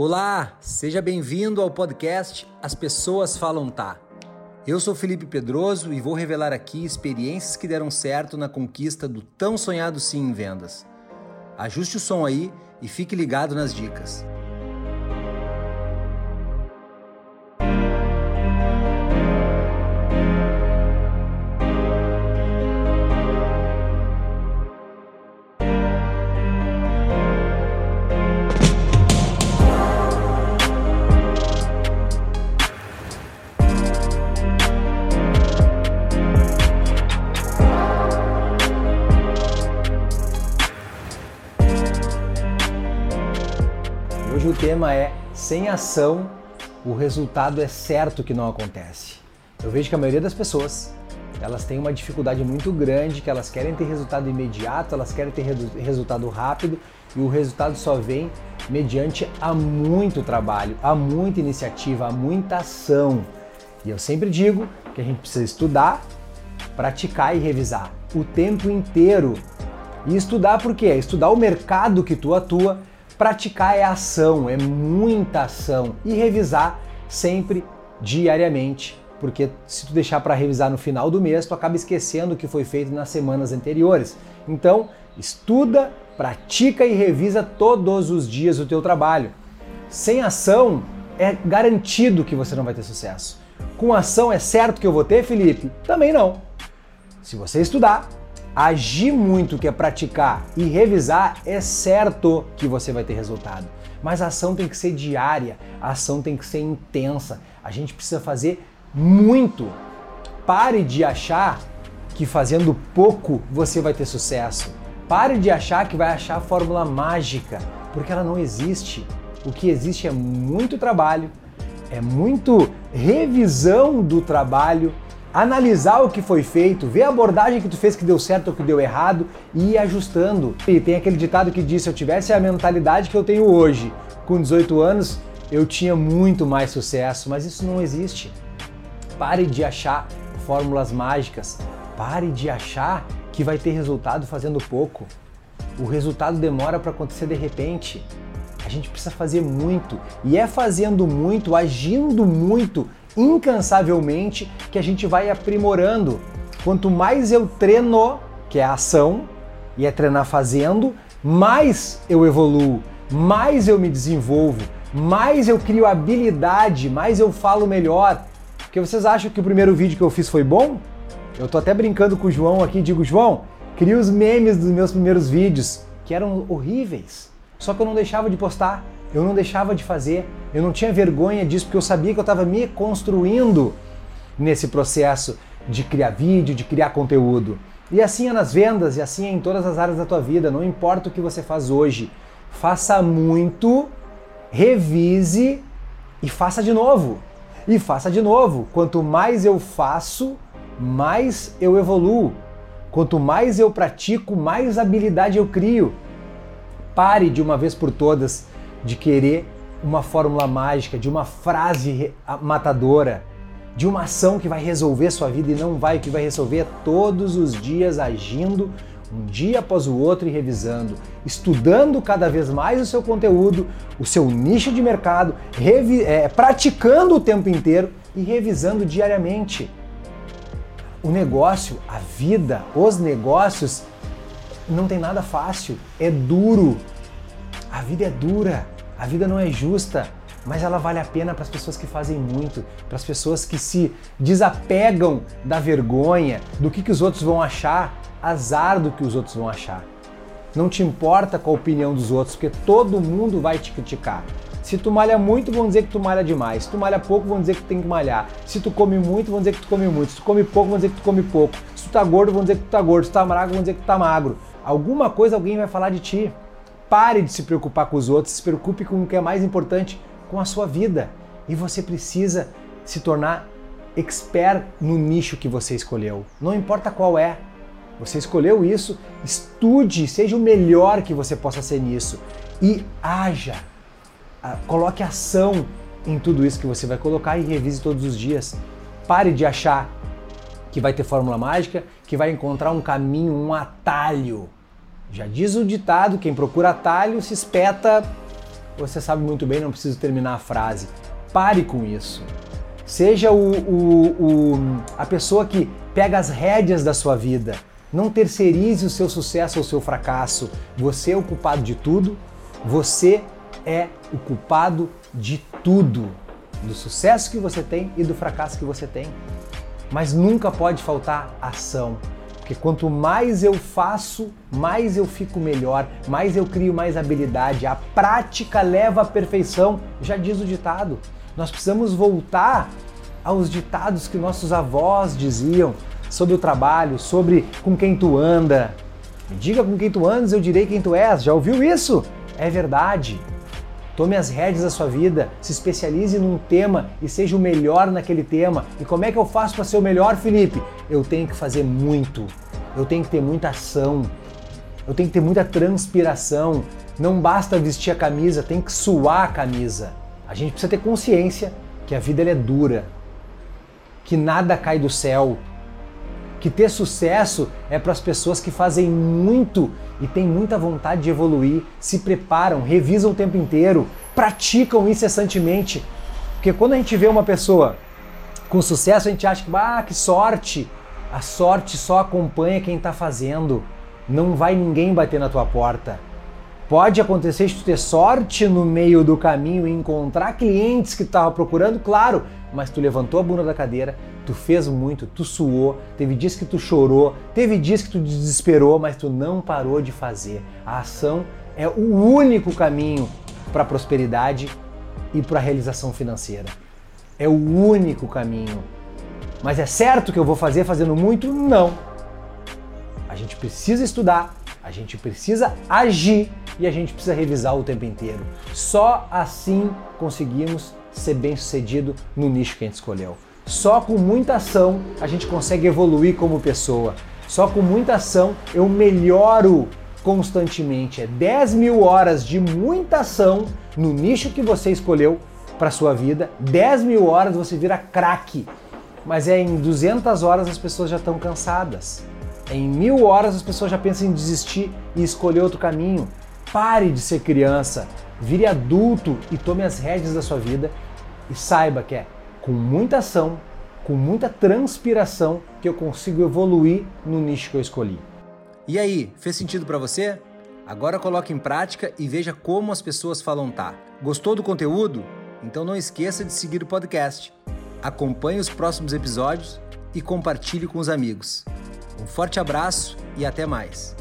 Olá, seja bem-vindo ao podcast As Pessoas Falam Tá. Eu sou Felipe Pedroso e vou revelar aqui experiências que deram certo na conquista do tão sonhado sim em vendas. Ajuste o som aí e fique ligado nas dicas. Tema é sem ação o resultado é certo que não acontece. Eu vejo que a maioria das pessoas elas têm uma dificuldade muito grande, que elas querem ter resultado imediato, elas querem ter resultado rápido e o resultado só vem mediante a muito trabalho, a muita iniciativa, a muita ação. E eu sempre digo que a gente precisa estudar, praticar e revisar o tempo inteiro. E estudar por quê? Estudar o mercado que tu atua, Praticar é ação, é muita ação e revisar sempre diariamente, porque se tu deixar para revisar no final do mês, tu acaba esquecendo o que foi feito nas semanas anteriores. Então, estuda, pratica e revisa todos os dias o teu trabalho. Sem ação, é garantido que você não vai ter sucesso. Com ação é certo que eu vou ter, Felipe? Também não. Se você estudar, agir muito, que é praticar e revisar, é certo que você vai ter resultado. Mas a ação tem que ser diária, a ação tem que ser intensa. A gente precisa fazer muito. Pare de achar que fazendo pouco você vai ter sucesso. Pare de achar que vai achar a fórmula mágica, porque ela não existe. O que existe é muito trabalho, é muito revisão do trabalho analisar o que foi feito, ver a abordagem que tu fez que deu certo ou que deu errado e ir ajustando. E tem aquele ditado que diz: se eu tivesse a mentalidade que eu tenho hoje, com 18 anos, eu tinha muito mais sucesso, mas isso não existe. Pare de achar fórmulas mágicas. Pare de achar que vai ter resultado fazendo pouco. O resultado demora para acontecer de repente. A gente precisa fazer muito. E é fazendo muito, agindo muito, incansavelmente que a gente vai aprimorando. Quanto mais eu treino, que é a ação, e é treinar fazendo, mais eu evoluo, mais eu me desenvolvo, mais eu crio habilidade, mais eu falo melhor. Porque vocês acham que o primeiro vídeo que eu fiz foi bom? Eu tô até brincando com o João aqui, digo, João, cria os memes dos meus primeiros vídeos, que eram horríveis. Só que eu não deixava de postar. Eu não deixava de fazer, eu não tinha vergonha disso porque eu sabia que eu estava me construindo nesse processo de criar vídeo, de criar conteúdo. E assim é nas vendas e assim é em todas as áreas da tua vida, não importa o que você faz hoje. Faça muito, revise e faça de novo. E faça de novo. Quanto mais eu faço, mais eu evoluo. Quanto mais eu pratico, mais habilidade eu crio. Pare de uma vez por todas de querer uma fórmula mágica, de uma frase matadora, de uma ação que vai resolver sua vida e não vai, que vai resolver todos os dias agindo um dia após o outro e revisando, estudando cada vez mais o seu conteúdo, o seu nicho de mercado, é, praticando o tempo inteiro e revisando diariamente. O negócio, a vida, os negócios não tem nada fácil, é duro, a vida é dura, a vida não é justa, mas ela vale a pena para as pessoas que fazem muito, para as pessoas que se desapegam da vergonha, do que, que os outros vão achar, azar do que os outros vão achar. Não te importa com a opinião dos outros, porque todo mundo vai te criticar. Se tu malha muito, vão dizer que tu malha demais. Se tu malha pouco, vão dizer que tu tem que malhar. Se tu come muito, vão dizer que tu come muito. Se tu come pouco, vão dizer que tu come pouco. Se tu tá gordo, vão dizer que tu tá gordo. Se tu tá magro, vão dizer que tu tá magro. Alguma coisa alguém vai falar de ti. Pare de se preocupar com os outros, se preocupe com o que é mais importante, com a sua vida. E você precisa se tornar expert no nicho que você escolheu. Não importa qual é. Você escolheu isso, estude, seja o melhor que você possa ser nisso e haja. Ah, coloque ação em tudo isso que você vai colocar e revise todos os dias. Pare de achar que vai ter fórmula mágica, que vai encontrar um caminho, um atalho já diz o ditado: quem procura atalho se espeta você sabe muito bem, não preciso terminar a frase. Pare com isso. Seja o, o, o, a pessoa que pega as rédeas da sua vida. Não terceirize o seu sucesso ou o seu fracasso. Você é o culpado de tudo. Você é o culpado de tudo. Do sucesso que você tem e do fracasso que você tem. Mas nunca pode faltar ação. Porque quanto mais eu faço, mais eu fico melhor, mais eu crio mais habilidade. A prática leva à perfeição, já diz o ditado. Nós precisamos voltar aos ditados que nossos avós diziam sobre o trabalho, sobre com quem tu anda. Me diga com quem tu andas, eu direi quem tu és. Já ouviu isso? É verdade. Tome as rédeas da sua vida, se especialize num tema e seja o melhor naquele tema. E como é que eu faço para ser o melhor, Felipe? Eu tenho que fazer muito. Eu tenho que ter muita ação. Eu tenho que ter muita transpiração. Não basta vestir a camisa, tem que suar a camisa. A gente precisa ter consciência que a vida é dura, que nada cai do céu, que ter sucesso é para as pessoas que fazem muito e têm muita vontade de evoluir, se preparam, revisam o tempo inteiro, praticam incessantemente. Porque quando a gente vê uma pessoa com sucesso, a gente acha que, ah, que sorte! A sorte só acompanha quem está fazendo. Não vai ninguém bater na tua porta. Pode acontecer de tu ter sorte no meio do caminho e encontrar clientes que tu estava procurando, claro, mas tu levantou a bunda da cadeira, tu fez muito, tu suou, teve dias que tu chorou, teve dias que tu desesperou, mas tu não parou de fazer. A ação é o único caminho para a prosperidade e para a realização financeira. É o único caminho. Mas é certo que eu vou fazer fazendo muito? Não. A gente precisa estudar, a gente precisa agir e a gente precisa revisar o tempo inteiro. Só assim conseguimos ser bem sucedido no nicho que a gente escolheu. Só com muita ação a gente consegue evoluir como pessoa. Só com muita ação eu melhoro constantemente. É 10 mil horas de muita ação no nicho que você escolheu para sua vida. 10 mil horas você vira craque. Mas é em 200 horas as pessoas já estão cansadas. Em mil horas as pessoas já pensam em desistir e escolher outro caminho. Pare de ser criança, vire adulto e tome as rédeas da sua vida e saiba que é com muita ação, com muita transpiração que eu consigo evoluir no nicho que eu escolhi. E aí, fez sentido para você? Agora coloque em prática e veja como as pessoas falam tá. Gostou do conteúdo? Então não esqueça de seguir o podcast. Acompanhe os próximos episódios e compartilhe com os amigos. Um forte abraço e até mais.